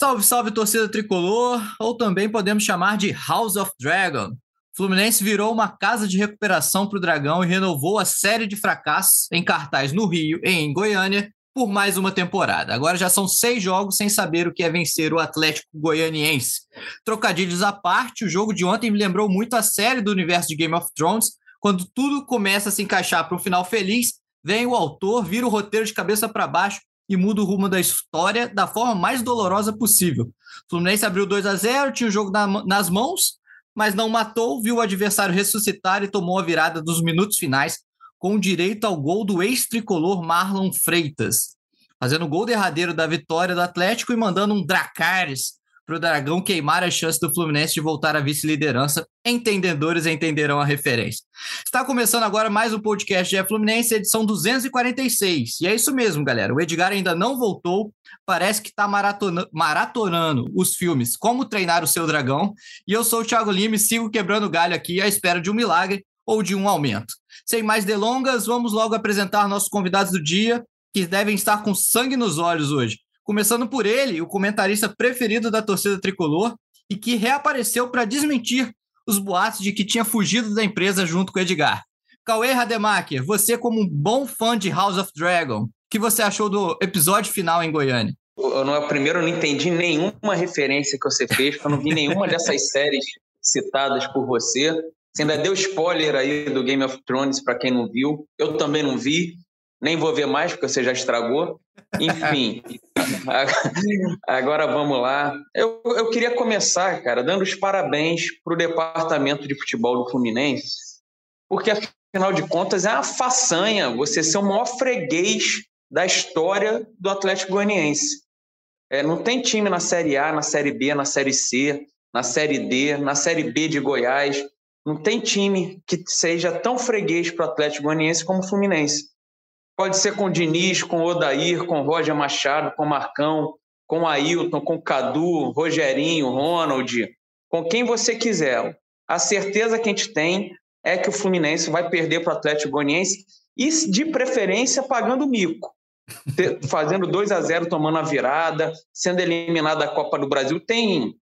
Salve, salve, torcida tricolor, ou também podemos chamar de House of Dragon. Fluminense virou uma casa de recuperação para o Dragão e renovou a série de fracassos em cartaz no Rio e em Goiânia por mais uma temporada. Agora já são seis jogos sem saber o que é vencer o Atlético Goianiense. Trocadilhos à parte, o jogo de ontem me lembrou muito a série do universo de Game of Thrones, quando tudo começa a se encaixar para um final feliz, vem o autor, vira o roteiro de cabeça para baixo e muda o rumo da história da forma mais dolorosa possível. O Fluminense abriu 2 a 0 tinha o jogo na, nas mãos, mas não matou, viu o adversário ressuscitar e tomou a virada dos minutos finais, com direito ao gol do ex-tricolor Marlon Freitas, fazendo o gol derradeiro da vitória do Atlético e mandando um Dracarys para o Dragão queimar a chance do Fluminense de voltar à vice-liderança. Entendedores entenderão a referência. Está começando agora mais um podcast de Fluminense, edição 246. E é isso mesmo, galera. O Edgar ainda não voltou. Parece que está maratona maratonando os filmes Como Treinar o Seu Dragão. E eu sou o Thiago Lima e sigo quebrando galho aqui à espera de um milagre ou de um aumento. Sem mais delongas, vamos logo apresentar nossos convidados do dia, que devem estar com sangue nos olhos hoje. Começando por ele, o comentarista preferido da torcida tricolor e que reapareceu para desmentir os boatos de que tinha fugido da empresa junto com o Edgar. Cauê Rademacher, você como um bom fã de House of Dragon, o que você achou do episódio final em Goiânia? Eu não, primeiro eu não entendi nenhuma referência que você fez, eu não vi nenhuma dessas séries citadas por você. Você ainda deu spoiler aí do Game of Thrones para quem não viu. Eu também não vi, nem vou ver mais porque você já estragou. Enfim, agora vamos lá. Eu, eu queria começar, cara, dando os parabéns para o departamento de futebol do Fluminense, porque afinal de contas é uma façanha você ser o maior freguês da história do Atlético Goianiense. É, não tem time na Série A, na Série B, na Série C, na Série D, na Série B de Goiás. Não tem time que seja tão freguês para o Atlético Goianiense como o Fluminense. Pode ser com Diniz, com Odair, com Roger Machado, com Marcão, com Ailton, com Cadu, Rogerinho, Ronald, com quem você quiser. A certeza que a gente tem é que o Fluminense vai perder para o Atlético Goianiense e, de preferência, pagando mico. Fazendo 2 a 0 tomando a virada, sendo eliminado da Copa do Brasil. Tem,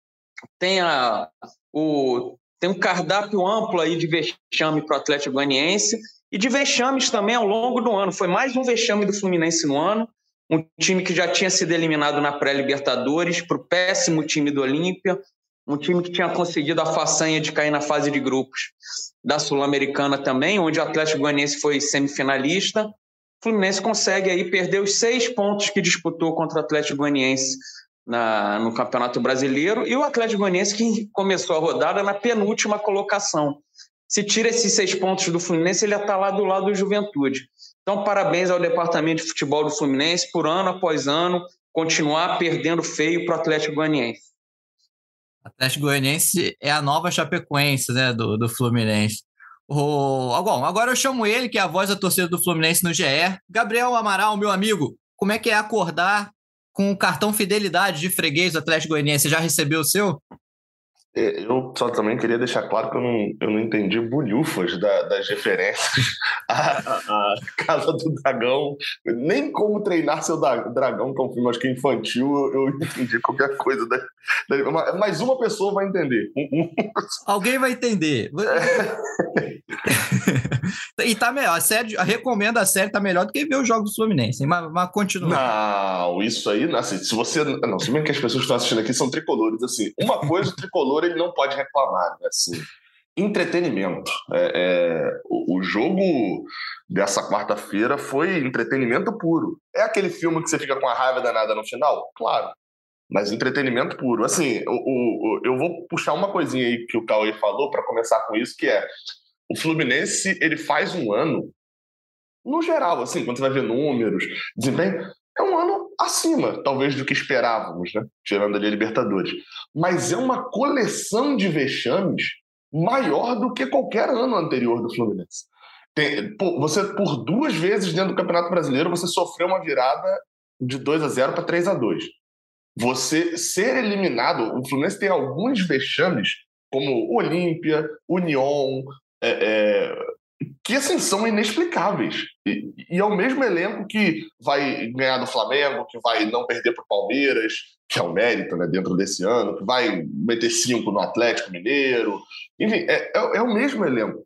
tem, a, o, tem um cardápio amplo aí de vexame para o Atlético Goianiense e de vexames também ao longo do ano. Foi mais um vexame do Fluminense no ano, um time que já tinha sido eliminado na pré-Libertadores, para o péssimo time do Olímpia, um time que tinha conseguido a façanha de cair na fase de grupos da Sul-Americana também, onde o Atlético Goianiense foi semifinalista. O Fluminense consegue aí perder os seis pontos que disputou contra o Atlético Goianiense na, no Campeonato Brasileiro e o Atlético Goianiense que começou a rodada na penúltima colocação se tira esses seis pontos do Fluminense, ele já está lá do lado do Juventude. Então, parabéns ao departamento de futebol do Fluminense por ano após ano continuar perdendo feio para o Atlético Goianiense. Atlético Goianiense é a nova Chapecoense né, do, do Fluminense. O, bom, agora eu chamo ele, que é a voz da torcida do Fluminense no GE. Gabriel Amaral, meu amigo, como é que é acordar com o cartão fidelidade de freguês do Atlético Goianiense? Já recebeu o seu? É, eu só também queria deixar claro que eu não, eu não entendi bolhufas da, das referências à, à, Casa do Dragão, nem como treinar seu dragão, que é um filme acho que infantil, eu entendi qualquer coisa. Da, da, mas uma pessoa vai entender. Alguém vai entender. e tá melhor. A série, recomendo a série, tá melhor do que ver os jogos do Fluminense. Mas, mas continua. Não, isso aí, assim, se você. Não, se bem que as pessoas que estão assistindo aqui são tricolores, assim. Uma coisa, o tricolor ele não pode reclamar, né? Assim, entretenimento. É, é, o, o, jogo dessa quarta-feira foi entretenimento puro. É aquele filme que você fica com a raiva danada no final? Claro. Mas entretenimento puro. Assim, o, o, eu vou puxar uma coisinha aí que o Cauê falou para começar com isso, que é o Fluminense ele faz um ano, no geral, assim, quando você vai ver números, desempenho, é um ano acima, talvez, do que esperávamos, né? Tirando ali a Libertadores. Mas é uma coleção de vexames maior do que qualquer ano anterior do Fluminense. Tem, pô, você, por duas vezes dentro do Campeonato Brasileiro, você sofreu uma virada de 2 a 0 para 3 a 2 Você ser eliminado, o Fluminense tem alguns vexames, como Olímpia, União, é, é, que assim são inexplicáveis. E, e, é o mesmo elenco que vai ganhar do Flamengo, que vai não perder para o Palmeiras, que é o mérito né, dentro desse ano, que vai meter cinco no Atlético Mineiro. Enfim, é, é, é o mesmo elenco.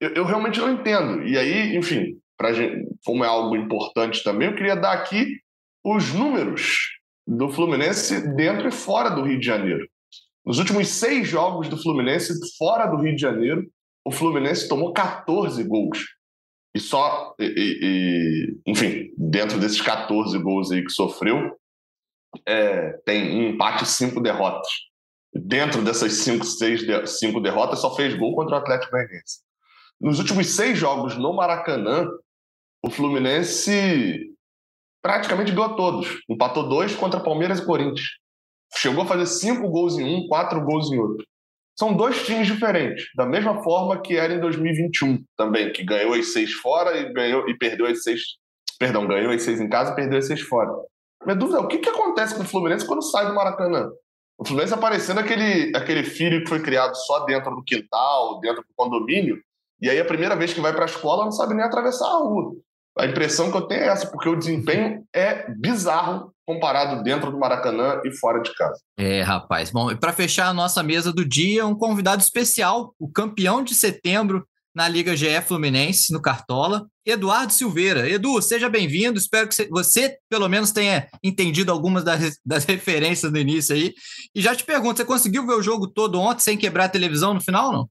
Eu, eu, realmente não entendo. E aí, enfim, pra gente, como é algo importante também, eu queria dar aqui os números do Fluminense dentro e fora do Rio de Janeiro. Nos últimos seis jogos do Fluminense fora do Rio de Janeiro, o Fluminense tomou 14 gols. E só, e, e, enfim, dentro desses 14 gols aí que sofreu, é, tem um empate e cinco derrotas. Dentro dessas cinco, seis, cinco derrotas, só fez gol contra o Atlético Goianiense. Nos últimos seis jogos no Maracanã, o Fluminense praticamente ganhou todos. Empatou dois contra Palmeiras e Corinthians. Chegou a fazer cinco gols em um, quatro gols em outro. São dois times diferentes, da mesma forma que era em 2021 também, que ganhou as seis fora e ganhou e perdeu as seis. Perdão, ganhou as seis em casa e perdeu as seis fora. Minha dúvida é o que, que acontece com o Fluminense quando sai do Maracanã? O Fluminense aparecendo aquele, aquele filho que foi criado só dentro do quintal, dentro do condomínio, e aí a primeira vez que vai para a escola não sabe nem atravessar a rua. A impressão que eu tenho é essa, porque o desempenho é bizarro comparado dentro do Maracanã e fora de casa. É, rapaz. Bom, e para fechar a nossa mesa do dia, um convidado especial, o campeão de setembro na Liga GE Fluminense, no Cartola, Eduardo Silveira. Edu, seja bem-vindo. Espero que você, pelo menos, tenha entendido algumas das, das referências no início aí. E já te pergunto, você conseguiu ver o jogo todo ontem sem quebrar a televisão no final, não?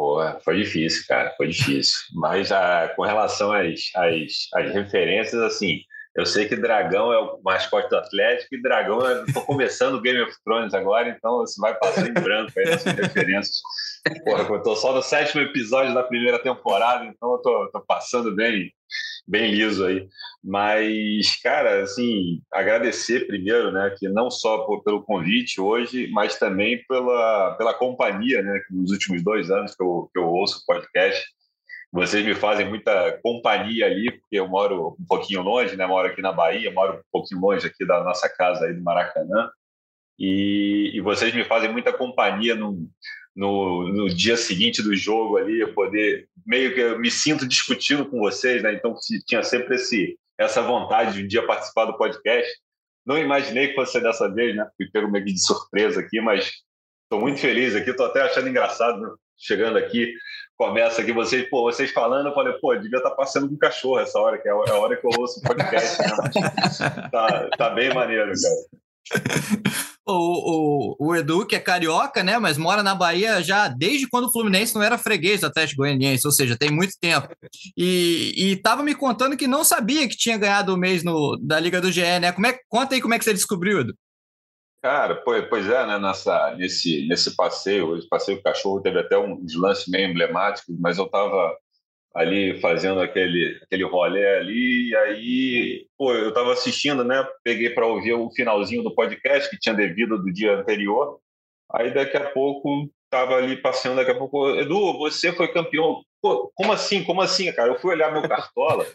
Pô, foi difícil, cara, foi difícil. Mas ah, com relação às, às, às referências, assim, eu sei que Dragão é o mascote do Atlético e Dragão, é, estou começando o Game of Thrones agora, então você vai passar em branco aí nessas referências. Porra, eu tô só no sétimo episódio da primeira temporada, então eu tô, tô passando bem, bem liso aí. Mas, cara, assim, agradecer primeiro, né, que não só por, pelo convite hoje, mas também pela, pela companhia, né, nos últimos dois anos que eu, que eu ouço o podcast, vocês me fazem muita companhia ali, porque eu moro um pouquinho longe, né? Moro aqui na Bahia, moro um pouquinho longe aqui da nossa casa aí do Maracanã. E, e vocês me fazem muita companhia no, no, no, dia seguinte do jogo ali, eu poder meio que eu me sinto discutindo com vocês, né? Então tinha sempre esse essa vontade de um dia participar do podcast. Não imaginei que fosse dessa vez, né? Fui pego meio de surpresa aqui, mas estou muito feliz aqui, estou até achando engraçado né? chegando aqui começa aqui, vocês, pô, vocês falando, eu falei, pô, devia estar tá passando com um cachorro essa hora, que é a hora que eu ouço o podcast. Né? tá, tá bem maneiro, cara. O, o, o, Edu, que é carioca, né? Mas mora na Bahia já desde quando o Fluminense não era freguês do Atlético Goianiense, ou seja, tem muito tempo. E, e tava me contando que não sabia que tinha ganhado o mês no, da Liga do GE, né? Como é, conta aí como é que você descobriu, Edu. Cara, pois é, né? Nessa, nesse, nesse passeio, esse passeio cachorro teve até uns lances meio emblemáticos, mas eu estava ali fazendo aquele, aquele rolê ali, e aí, pô, eu estava assistindo, né? Peguei para ouvir o finalzinho do podcast que tinha devido do dia anterior. Aí daqui a pouco estava ali passeando, daqui a pouco, Edu, você foi campeão. Pô, como assim? Como assim, cara? Eu fui olhar meu cartola.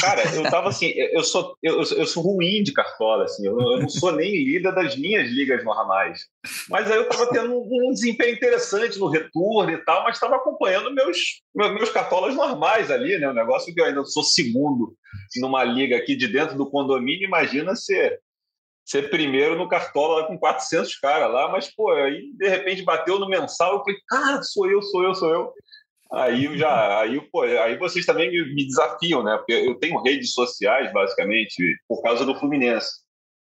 Cara, eu tava assim, eu sou, eu, eu sou ruim de cartola, assim, eu, eu, não sou nem líder das minhas ligas normais. Mas aí eu tava tendo um, um desempenho interessante no retorno e tal, mas estava acompanhando meus, meus cartolas normais ali, né? O negócio que eu ainda sou segundo numa liga aqui de dentro do condomínio, imagina ser ser primeiro no cartola com 400 caras lá, mas, pô, aí de repente bateu no mensal, eu falei, cara, sou eu, sou eu, sou eu. Aí já, aí, pô, aí vocês também me, me desafiam, né? Porque eu tenho redes sociais, basicamente, por causa do Fluminense.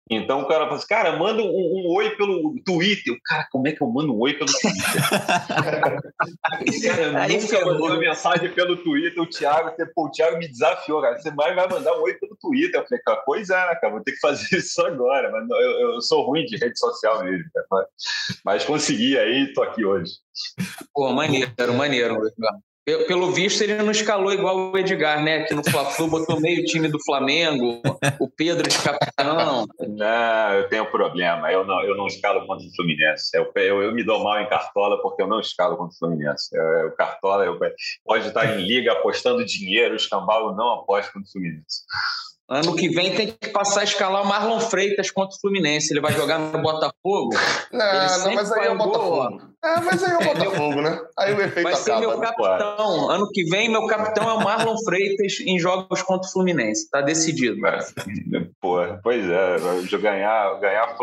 Então o cara fala assim, cara, manda um, um, oi pelo Twitter. Cara, como é que eu mando um oi pelo Twitter? cara, Aí nunca mandei uma mensagem pelo Twitter. O Thiago, pô, o Thiago me desafiou, cara. Você vai, vai mandar um oi pelo Twitter. Eu falei, cara, pois é, né, cara, vou ter que fazer isso agora. Mas eu, eu sou ruim de rede social mesmo, cara. Mas, mas consegui aí, tô aqui hoje. Pô, maneiro, maneiro. Pelo visto, ele não escalou igual o Edgar, né? Que no Fla-Flu botou meio time do Flamengo, o Pedro de capitão. Não, eu tenho problema. Eu não, eu não escalo contra o Fluminense. Eu, eu, eu me dou mal em Cartola porque eu não escalo contra o Fluminense. Eu, o Cartola eu, pode estar em liga apostando dinheiro, o escambau não aposta contra o Fluminense. Ano que vem tem que passar a escalar o Marlon Freitas contra o Fluminense. Ele vai jogar no Botafogo. Não, não mas aí é o Botafogo. É, mas aí é o Botafogo, né? Aí o efeito vai ser acaba. meu capitão. Né? Ano que vem, meu capitão é o Marlon Freitas em jogos contra o Fluminense. Tá decidido. Pô, pois é. Ganhar, ganhar,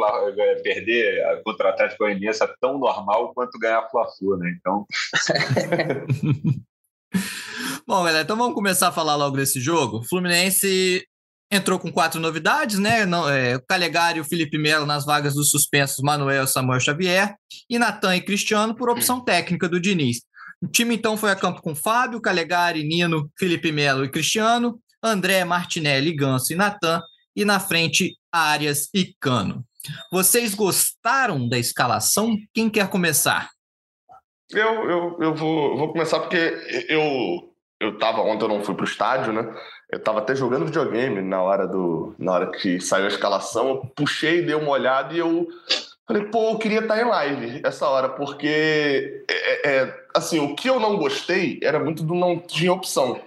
perder contra o Atlético Goianiense é tão normal quanto ganhar Fla-Flu, né? Então... Bom, galera, então vamos começar a falar logo desse jogo. Fluminense entrou com quatro novidades, né? Não, é, Calegari e o Felipe Melo nas vagas dos suspensos Manuel Samuel Xavier e Natan e Cristiano por opção técnica do Diniz. O time então foi a campo com Fábio, Calegari, Nino, Felipe Melo e Cristiano, André, Martinelli, Ganso e Natan, e na frente Arias e Cano. Vocês gostaram da escalação? Quem quer começar? Eu, eu, eu vou, vou começar porque eu eu ontem eu não fui pro estádio, né? Eu tava até jogando videogame na hora do na hora que saiu a escalação, eu puxei, dei uma olhada e eu falei, pô, eu queria estar em live essa hora, porque é, é, é assim, o que eu não gostei era muito do não tinha opção.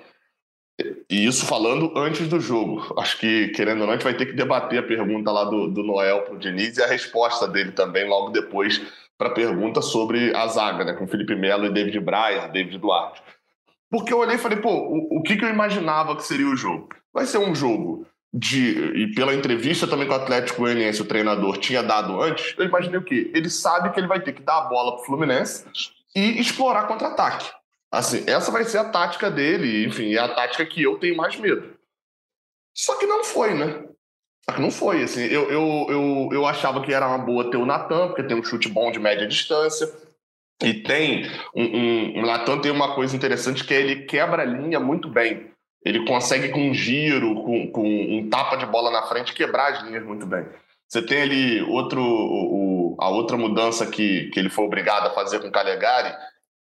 E isso falando antes do jogo. Acho que, querendo ou não, a gente vai ter que debater a pergunta lá do, do Noel pro Diniz e a resposta dele também logo depois para a pergunta sobre a zaga, né? Com Felipe Melo e David Braz, David Duarte. Porque eu olhei e falei, pô, o, o que, que eu imaginava que seria o jogo? Vai ser um jogo de. E pela entrevista também com o Atlético Goianiense, o treinador tinha dado antes, eu imaginei o quê? Ele sabe que ele vai ter que dar a bola pro Fluminense e explorar contra-ataque. Assim, essa vai ser a tática dele, enfim, é a tática que eu tenho mais medo. Só que não foi, né? Só que não foi, assim. Eu, eu, eu, eu achava que era uma boa ter o Natan, porque tem um chute bom de média distância. E tem um, um, o Natan tem uma coisa interessante que é ele quebra a linha muito bem. Ele consegue com um giro, com, com um tapa de bola na frente, quebrar as linhas muito bem. Você tem ali outro, o, a outra mudança que, que ele foi obrigado a fazer com o Calegari.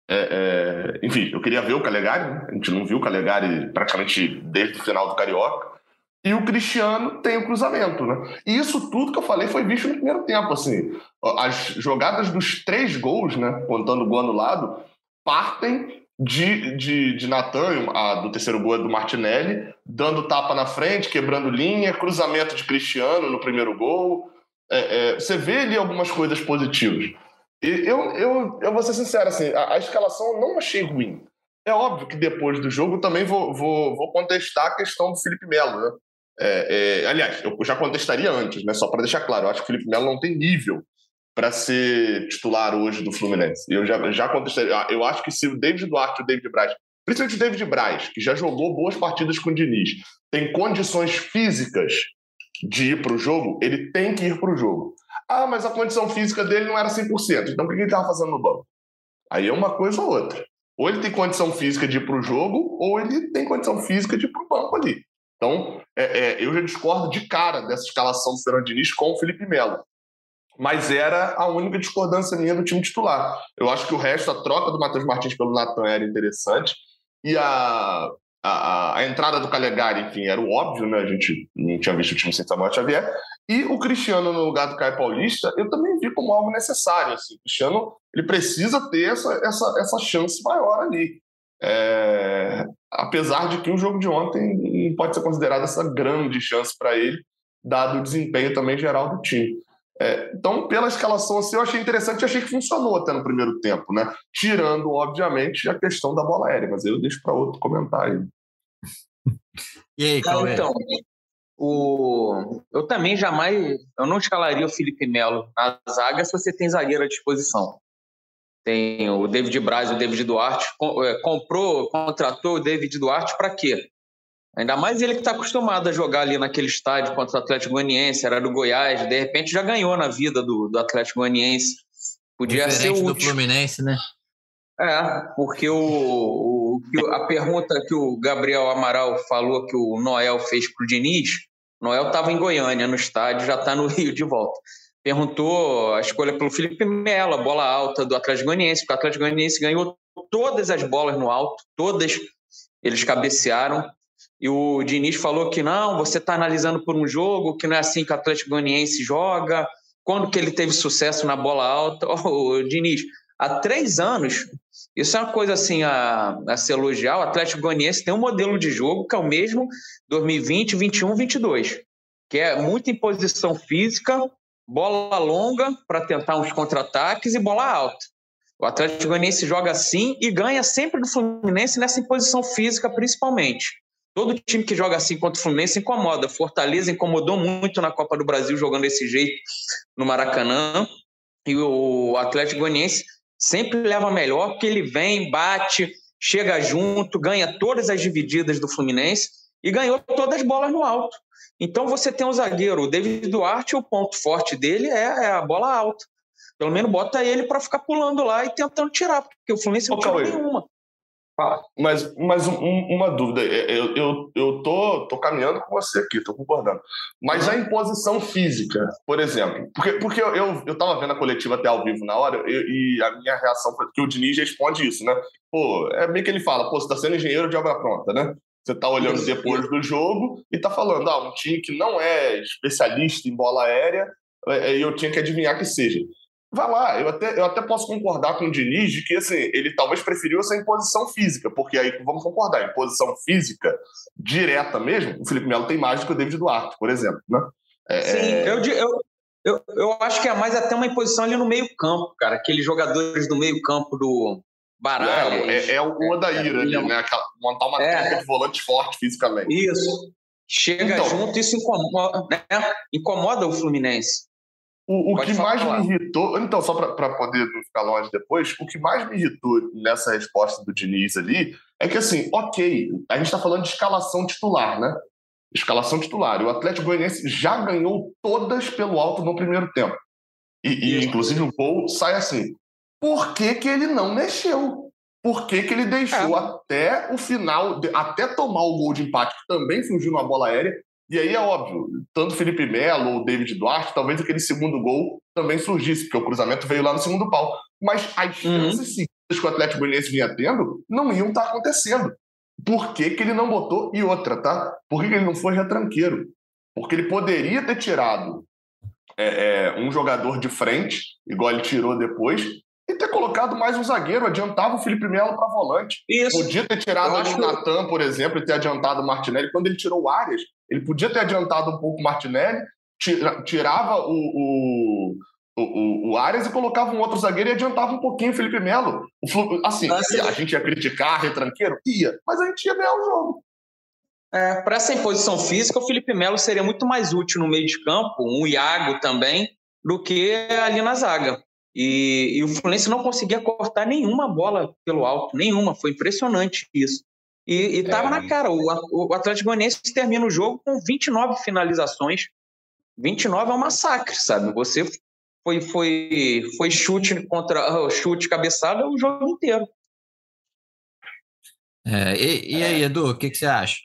É, é, enfim, eu queria ver o Calegari, né? a gente não viu o Calegari praticamente desde o final do Carioca. E o Cristiano tem o cruzamento, né? E isso tudo que eu falei foi visto no primeiro tempo, assim. As jogadas dos três gols, né? Contando o gol anulado, partem de, de, de Natan, a, do terceiro gol é do Martinelli, dando tapa na frente, quebrando linha, cruzamento de Cristiano no primeiro gol. É, é, você vê ali algumas coisas positivas. E eu, eu, eu vou ser sincero, assim, a, a escalação eu não achei ruim. É óbvio que depois do jogo também vou, vou, vou contestar a questão do Felipe Melo, né? É, é, aliás, eu já contestaria antes, né? Só para deixar claro, eu acho que o Felipe Melo não tem nível para ser titular hoje do Fluminense. Eu já, já contestaria. Ah, eu acho que se o David Duarte e o David Braz, principalmente o David Braz, que já jogou boas partidas com o Diniz, tem condições físicas de ir para o jogo, ele tem que ir para o jogo. Ah, mas a condição física dele não era 100%, então o que ele estava fazendo no banco? Aí é uma coisa ou outra. Ou ele tem condição física de ir para o jogo, ou ele tem condição física de ir para o banco ali. Então, é, é, eu já discordo de cara dessa escalação do Fernando Diniz com o Felipe Melo. Mas era a única discordância minha do time titular. Eu acho que o resto, a troca do Matheus Martins pelo Natan era interessante. E a, a, a, entrada do Calegari, enfim, era o óbvio, né? A gente não tinha visto o time sem Samuel Xavier. E o Cristiano no lugar do Caio Paulista, eu também vi como algo necessário. Assim. O Cristiano ele precisa ter essa, essa, essa chance maior ali. É, apesar de que o jogo de ontem pode ser considerado essa grande chance para ele, dado o desempenho também geral do time. É, então, pela escalação assim, eu achei interessante e achei que funcionou até no primeiro tempo, né? Tirando, obviamente, a questão da bola aérea, mas eu deixo para outro comentário. E aí, Cauê? Então, o... eu também jamais, eu não escalaria o Felipe Melo na zaga se você tem zagueiro à disposição tem o David Braz e o David Duarte, é, comprou, contratou o David Duarte para quê? Ainda mais ele que está acostumado a jogar ali naquele estádio contra o Atlético Goianiense, era do Goiás, de repente já ganhou na vida do, do Atlético Goianiense. Podia Diferente ser o do Fluminense, né? É, porque o, o, a pergunta que o Gabriel Amaral falou que o Noel fez para o Diniz, Noel estava em Goiânia, no estádio, já está no Rio de volta perguntou a escolha pelo Felipe Melo, a bola alta do Atlético Goianiense, porque o Atlético Goianiense ganhou todas as bolas no alto, todas eles cabecearam. E o Diniz falou que não, você está analisando por um jogo, que não é assim que o Atlético Goianiense joga. Quando que ele teve sucesso na bola alta? Oh, Diniz, há três anos Isso é uma coisa assim a, a se elogiar. O Atlético Goianiense tem um modelo de jogo que é o mesmo 2020, 21, 22, que é muita imposição física, bola longa para tentar uns contra-ataques e bola alta. O Atlético Goianiense joga assim e ganha sempre do Fluminense nessa imposição física, principalmente. Todo time que joga assim contra o Fluminense incomoda. Fortaleza incomodou muito na Copa do Brasil jogando desse jeito no Maracanã. E o Atlético Goianiense sempre leva melhor, porque ele vem, bate, chega junto, ganha todas as divididas do Fluminense e ganhou todas as bolas no alto. Então você tem um zagueiro, o David Duarte, o ponto forte dele é, é a bola alta. Pelo menos bota ele para ficar pulando lá e tentando tirar, porque o Fluminense não tira nenhuma. Mas, mas um, uma dúvida, é, é, eu, eu, eu tô, tô caminhando com você aqui, tô concordando. Mas a imposição física, por exemplo, porque, porque eu, eu, eu tava vendo a coletiva até ao vivo na hora eu, e a minha reação foi que o Diniz responde isso, né? Pô, é meio que ele fala, pô, você tá sendo engenheiro de obra pronta, né? Você tá olhando depois do jogo e tá falando, ah, um time que não é especialista em bola aérea, é, eu tinha que adivinhar que seja. Vai lá, eu até, eu até posso concordar com o Diniz de que assim, ele talvez preferiu essa imposição física, porque aí vamos concordar, imposição física direta mesmo, o Felipe Melo tem mais do que o David Duarte, por exemplo. Né? É... Sim, é eu, eu, eu, eu acho que é mais até uma imposição ali no meio-campo, cara, aqueles jogadores do meio-campo do Baralho. É, é, é o Odair é, ali, né? Montar uma é, de volante forte fisicamente. Isso. Chega então, junto, isso incomoda, né? incomoda o Fluminense. O, o que mais falar. me irritou, então, só para poder ficar longe depois, o que mais me irritou nessa resposta do Diniz ali é que, assim, ok, a gente está falando de escalação titular, né? Escalação titular. E o Atlético Goianiense já ganhou todas pelo alto no primeiro tempo. E, e inclusive, o gol sai assim. Por que, que ele não mexeu? Por que, que ele deixou é. até o final, até tomar o gol de empate, que também fugiu numa bola aérea, e aí é óbvio, tanto Felipe Melo ou David Duarte, talvez aquele segundo gol também surgisse, porque o cruzamento veio lá no segundo pau. Mas as uhum. chances seguidas que o Atlético Goianiense vinha tendo não iam estar tá acontecendo. Por que, que ele não botou? E outra, tá? Por que, que ele não foi retranqueiro? Porque ele poderia ter tirado é, é, um jogador de frente, igual ele tirou depois, e ter colocado mais um zagueiro, adiantava o Felipe Melo para volante. Isso. Podia ter tirado o Natan, por exemplo, e ter adiantado o Martinelli. Quando ele tirou o Arias, ele podia ter adiantado um pouco o Martinelli, tirava o, o, o, o Arias e colocava um outro zagueiro e adiantava um pouquinho o Felipe Melo. O, assim, a gente ia criticar retranqueiro? Ia, mas a gente ia ganhar o jogo. É, para essa imposição física, o Felipe Melo seria muito mais útil no meio de campo, um Iago também, do que ali na zaga. E, e, o Fluminense não conseguia cortar nenhuma bola pelo alto, nenhuma. Foi impressionante isso. E estava é. na cara. O, o Atlético Goianiense termina o jogo com 29 finalizações. 29 é um massacre, sabe? Você foi, foi, foi chute contra chute cabeçada o jogo inteiro. É, e, e, aí, Edu, o que, que você acha?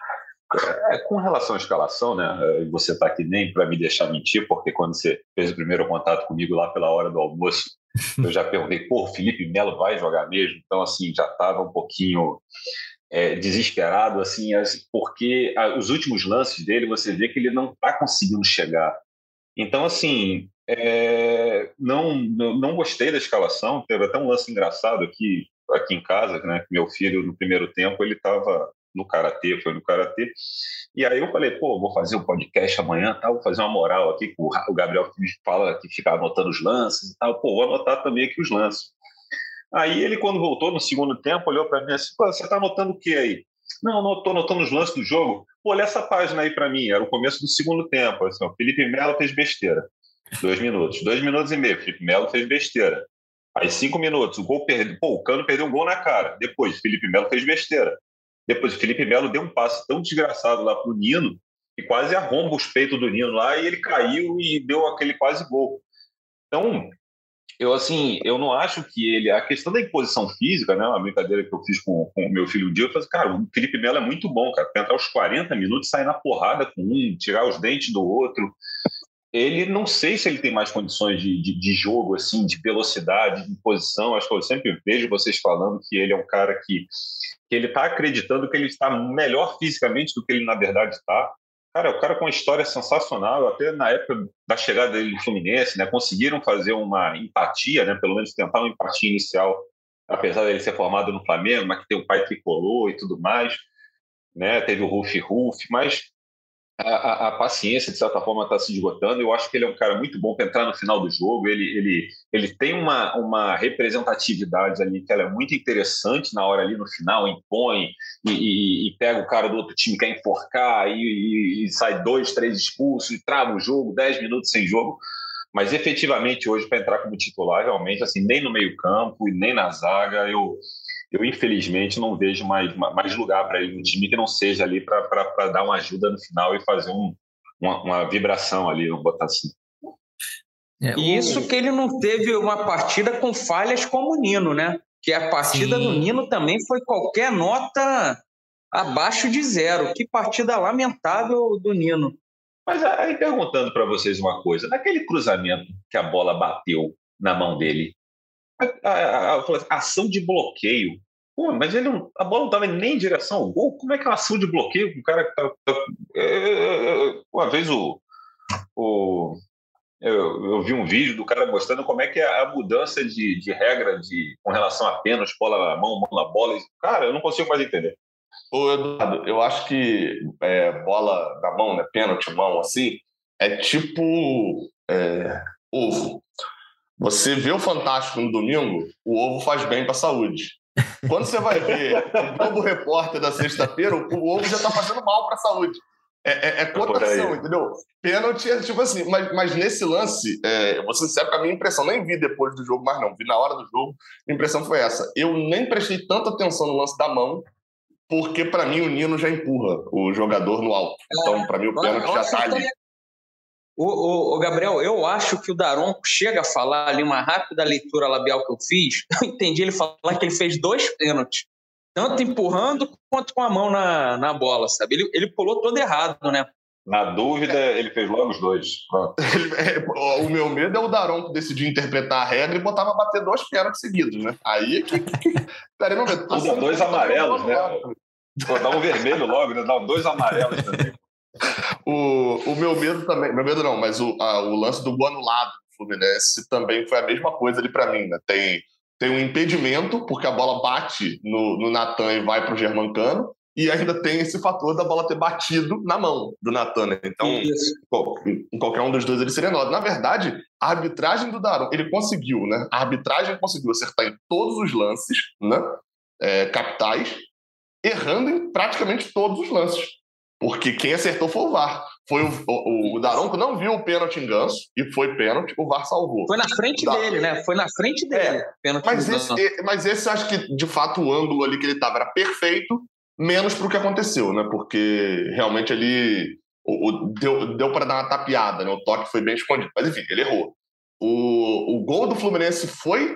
É, com relação à escalação, né? Você está aqui nem para me deixar mentir, porque quando você fez o primeiro contato comigo lá pela hora do almoço, eu já perguntei, pô, Felipe Melo vai jogar mesmo? Então, assim, já estava um pouquinho é, desesperado, assim, porque os últimos lances dele, você vê que ele não está conseguindo chegar. Então, assim, é, não, não gostei da escalação. Teve até um lance engraçado aqui, aqui em casa, né? Meu filho, no primeiro tempo, ele estava no karatê, foi no karatê. E aí eu falei, pô, vou fazer um podcast amanhã, tá? vou fazer uma moral aqui, o Gabriel fala que fica anotando os lances e tal, pô, vou anotar também aqui os lances. Aí ele, quando voltou no segundo tempo, olhou para mim assim, pô, você tá anotando o que aí? Não, não estou anotando os lances do jogo. Pô, olha essa página aí para mim, era o começo do segundo tempo. Assim, Felipe Melo fez besteira. Dois minutos. Dois minutos e meio. Felipe Melo fez besteira. Aí cinco minutos. O gol perdeu. Pô, o Cano perdeu um gol na cara. Depois, Felipe Melo fez besteira. Depois o Felipe Melo deu um passe tão desgraçado lá pro Nino que quase arromba os peitos do Nino lá e ele caiu e deu aquele quase gol. Então, eu assim, eu não acho que ele. A questão da imposição física, né? Uma brincadeira que eu fiz com o meu filho um dia, eu falei, cara, o Felipe Melo é muito bom, cara. Pra entrar os 40 minutos, sair na porrada com um, tirar os dentes do outro. Ele não sei se ele tem mais condições de, de, de jogo, assim, de velocidade, de posição. Acho que eu sempre vejo vocês falando que ele é um cara que que ele está acreditando que ele está melhor fisicamente do que ele na verdade está. Cara, o cara com uma história sensacional, até na época da chegada dele no Fluminense, né, conseguiram fazer uma empatia, né, pelo menos tentar uma empatia inicial apesar dele ser formado no Flamengo, mas que tem o pai tricolor e tudo mais, né? Teve o Ruf Ruf, mas a, a, paciência, de certa forma, está se esgotando. Eu acho que ele é um cara muito bom para entrar no final do jogo. Ele, ele, ele tem uma, uma representatividade ali que é muito interessante na hora ali no final, impõe e, e, e pega o cara do outro time, quer enforcar e, e, sai dois, três expulsos e trava o jogo, dez minutos sem jogo. Mas efetivamente hoje, para entrar como titular, realmente, assim, nem no meio-campo e nem na zaga, eu, eu infelizmente não vejo mais, mais lugar para ele no time que não seja ali para dar uma ajuda no final e fazer um, uma, uma vibração ali, vamos botar assim. É, e isso que ele não teve uma partida com falhas como o Nino, né? Que a partida Sim. do Nino também foi qualquer nota abaixo de zero. Que partida lamentável do Nino. Mas aí perguntando para vocês uma coisa, naquele cruzamento que a bola bateu na mão dele, a, a, a, ação de bloqueio. Pô, mas ele não, a bola não estava nem em direção ao gol. Como é que é uma ação de bloqueio? O cara tá, tá é, é, é, uma vez o, o eu, eu, vi um vídeo do cara mostrando como é que é a mudança de, de regra de, com relação a pênalti, bola na mão, mão na bola. Cara, eu não consigo mais entender. Ô, Eduardo, eu acho que é, bola na mão, né, pênalti, mão, assim, é tipo é, ovo. Você vê o Fantástico no domingo, o ovo faz bem para a saúde. Quando você vai ver o Globo Repórter da sexta-feira, o ovo já está fazendo mal para a saúde. É, é, é cotação, entendeu? Pênalti é tipo assim, mas, mas nesse lance, é, eu vou ser sincero com a minha impressão, nem vi depois do jogo, mas não, vi na hora do jogo, a impressão foi essa. Eu nem prestei tanta atenção no lance da mão, porque para mim o Nino já empurra o jogador no alto. Então, para mim, o pênalti já está ali. O, o, o, Gabriel, eu acho que o Daronco chega a falar ali, uma rápida leitura labial que eu fiz, eu entendi ele falar que ele fez dois pênaltis, tanto empurrando quanto com a mão na, na bola, sabe? Ele, ele pulou todo errado, né? Na dúvida, ele fez logo os dois. É, o meu medo é o Daronco decidir interpretar a regra e botar pra bater dois pênaltis seguidos, né? Aí que. Peraí, não, Usa dois amarelos, né? Pô, dá um vermelho logo, né? Dá dois amarelos também o, o meu medo também, meu medo não, mas o, a, o lance do gol anulado do Fluminense também foi a mesma coisa ali para mim, né? Tem, tem um impedimento, porque a bola bate no, no Natan e vai para o Germancano, e ainda tem esse fator da bola ter batido na mão do Natan. Né? Então, em qualquer um dos dois ele seria anulado. Na verdade, a arbitragem do Daron, ele conseguiu, né? A arbitragem conseguiu acertar em todos os lances, né? É, capitais, errando em praticamente todos os lances. Porque quem acertou foi o VAR. Foi o, o, o Daronco não viu o pênalti em ganso e foi pênalti, o VAR salvou. Foi na frente da... dele, né? Foi na frente dele. É, mas, esse, mas esse acho que, de fato, o ângulo ali que ele estava era perfeito, menos para o que aconteceu, né? Porque realmente ali o, o deu, deu para dar uma tapeada, né? O toque foi bem escondido. Mas enfim, ele errou. O, o gol do Fluminense foi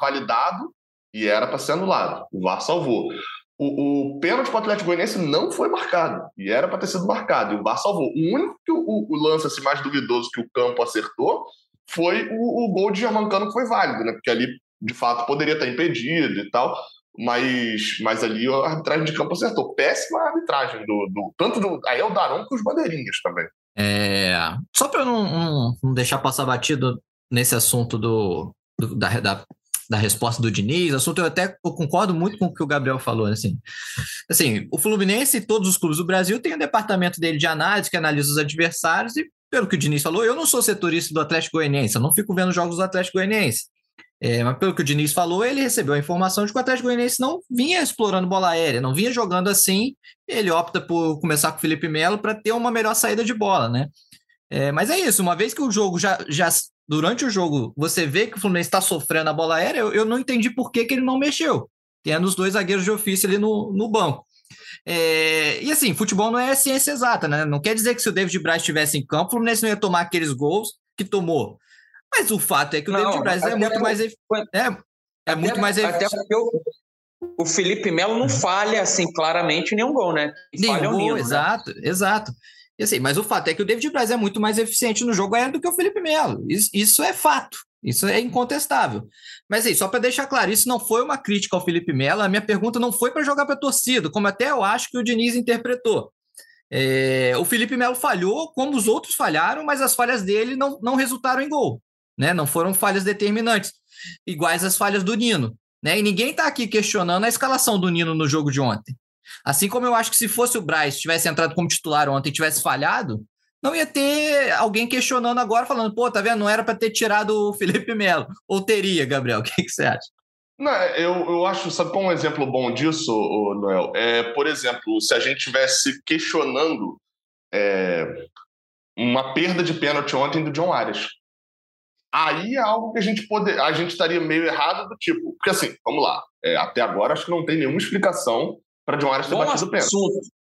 validado e era para ser anulado. O VAR salvou o, o pênalti para o Atlético Goianiense não foi marcado. E era para ter sido marcado. E o VAR salvou. O único que o, o, lance assim, mais duvidoso que o campo acertou foi o, o gol de Germancano que foi válido, né? Porque ali, de fato, poderia estar impedido e tal. Mas, mas ali a arbitragem de campo acertou. Péssima arbitragem do, do tanto do. Aí é o Daron com os bandeirinhas também. É, só para não, não, não, deixar passar batido nesse assunto do, do da, da da resposta do Diniz, assunto eu até concordo muito com o que o Gabriel falou, assim. Assim, o Fluminense e todos os clubes do Brasil têm um departamento dele de análise que analisa os adversários e pelo que o Diniz falou, eu não sou setorista do Atlético Goianiense, eu não fico vendo jogos do Atlético Goianiense. É, mas pelo que o Diniz falou, ele recebeu a informação de que o Atlético Goianiense não vinha explorando bola aérea, não vinha jogando assim. Ele opta por começar com o Felipe Melo para ter uma melhor saída de bola, né? É, mas é isso, uma vez que o jogo já, já durante o jogo você vê que o Fluminense está sofrendo a bola aérea, eu, eu, não entendi por que, que ele não mexeu, tendo os dois zagueiros de ofício ali no, no banco. É, e assim, futebol não é ciência exata, né? Não quer dizer que se o David Braz estivesse em campo, o Fluminense não ia tomar aqueles gols que tomou. Mas o fato é que o não, David Braz é muito mais. É, é muito mais. Até porque o, o Felipe Melo não falha assim claramente nenhum gol, né? Nenhum falha gol, Nino, exato, né? exato. Assim, mas o fato é que o David Braz é muito mais eficiente no jogo aéreo do que o Felipe Melo. Isso, isso é fato. Isso é incontestável. Mas aí, só para deixar claro, isso não foi uma crítica ao Felipe Melo. A minha pergunta não foi para jogar para a torcida, como até eu acho que o Diniz interpretou. É, o Felipe Melo falhou, como os outros falharam, mas as falhas dele não, não resultaram em gol. Né? Não foram falhas determinantes, iguais às falhas do Nino. Né? E ninguém está aqui questionando a escalação do Nino no jogo de ontem. Assim como eu acho que se fosse o Bryce tivesse entrado como titular ontem e tivesse falhado, não ia ter alguém questionando agora, falando, pô, tá vendo? Não era para ter tirado o Felipe Melo. Ou teria, Gabriel? O que, que você acha? Não, eu, eu acho, sabe qual é um exemplo bom disso, Noel? É, por exemplo, se a gente tivesse questionando é, uma perda de pênalti ontem do John Arias. Aí é algo que a gente poder, a gente estaria meio errado do tipo, porque assim, vamos lá, é, até agora acho que não tem nenhuma explicação para John Arias ter Bom batido o pênalti.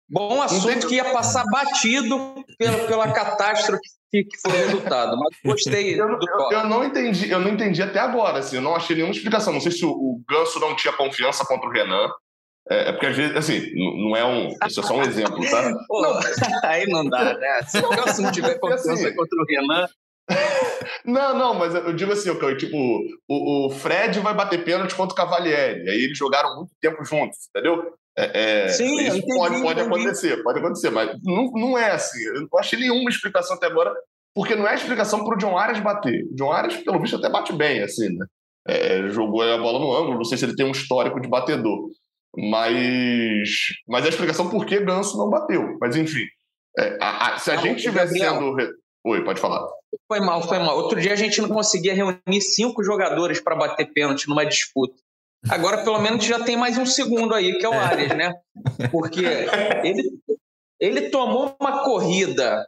Bom assunto que ia passar batido pela, pela catástrofe que, foi o resultado, mas gostei eu, eu, eu, não entendi, eu não entendi até agora, assim, eu não achei nenhuma explicação. Não sei se o, o Ganso não tinha confiança contra o Renan. É, é porque às vezes, assim, não é um. Isso é só um exemplo, tá? Pô, não, aí não dá, né? Se o Ganso não tiver confiança assim, contra o Renan. Não, não, mas eu digo assim, okay, tipo, o, o Fred vai bater pênalti contra o Cavalieri. Aí eles jogaram muito tempo juntos, entendeu? É, é, Sim, isso entendi, pode, pode acontecer, pode acontecer, mas não, não é assim. Eu não achei nenhuma explicação até agora, porque não é explicação para o John Arias bater. O John Arias, pelo visto, até bate bem, assim, né? É, jogou a bola no ângulo, não sei se ele tem um histórico de batedor. Mas, mas a explicação por que Ganso não bateu. Mas, enfim, é, a, a, se a não, gente tivesse sendo. Oi, pode falar. Foi mal, foi mal. Outro dia a gente não conseguia reunir cinco jogadores para bater pênalti numa disputa. Agora, pelo menos, já tem mais um segundo aí, que é o Arias, né? Porque ele, ele tomou uma corrida,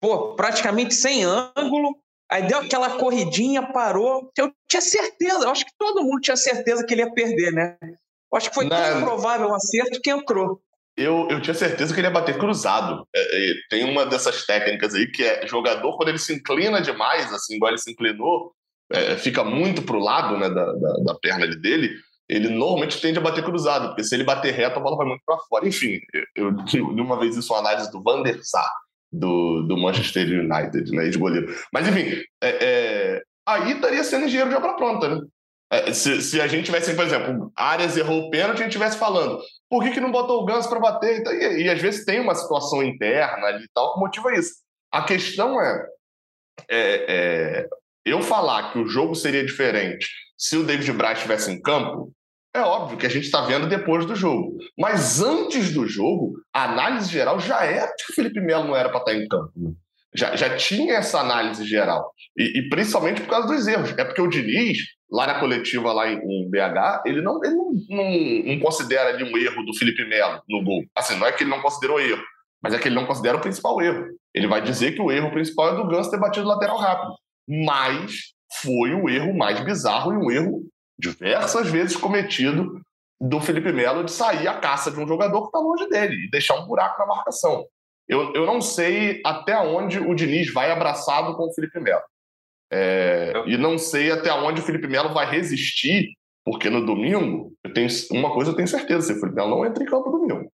pô, praticamente sem ângulo, aí deu aquela corridinha, parou. Eu tinha certeza, eu acho que todo mundo tinha certeza que ele ia perder, né? Eu acho que foi tão provável um acerto que entrou. Eu, eu tinha certeza que ele ia bater cruzado. É, é, tem uma dessas técnicas aí que é jogador, quando ele se inclina demais, assim, igual ele se inclinou, é, fica muito pro lado né, da, da, da perna dele, ele normalmente tende a bater cruzado, porque se ele bater reto, a bola vai muito para fora. Enfim, eu li uma vez isso, uma análise do Van der Sar, do, do Manchester United, né, de goleiro. Mas, enfim, é, é, aí estaria sendo engenheiro de obra pronta, né? É, se, se, a gente tivesse, por exemplo, Arias errou o pênalti, a gente estivesse falando por que, que não botou o Ganso para bater? Então, e, e, às vezes tem uma situação interna ali e tal que motiva isso. A questão é, é, é eu falar que o jogo seria diferente se o David Braz estivesse em campo, é óbvio que a gente está vendo depois do jogo. Mas antes do jogo, a análise geral já era de que o Felipe Melo não era para estar tá em campo. Né? Já, já tinha essa análise geral. E, e, principalmente por causa dos erros. É porque o Diniz, lá na coletiva, lá em, em BH, ele, não, ele não, não, não, considera ali um erro do Felipe Melo no gol. Assim, não é que ele não considerou erro, mas é que ele não considera o principal erro. Ele vai dizer que o erro principal é do Ganso ter batido lateral rápido. Mas foi o erro mais bizarro e um erro diversas vezes cometido do Felipe Melo de sair à caça de um jogador que está longe dele e deixar um buraco na marcação. Eu, eu não sei até onde o Diniz vai abraçado com o Felipe Melo. É, e não sei até onde o Felipe Melo vai resistir, porque no domingo, eu tenho uma coisa eu tenho certeza: o Felipe Melo não entra em campo domingo.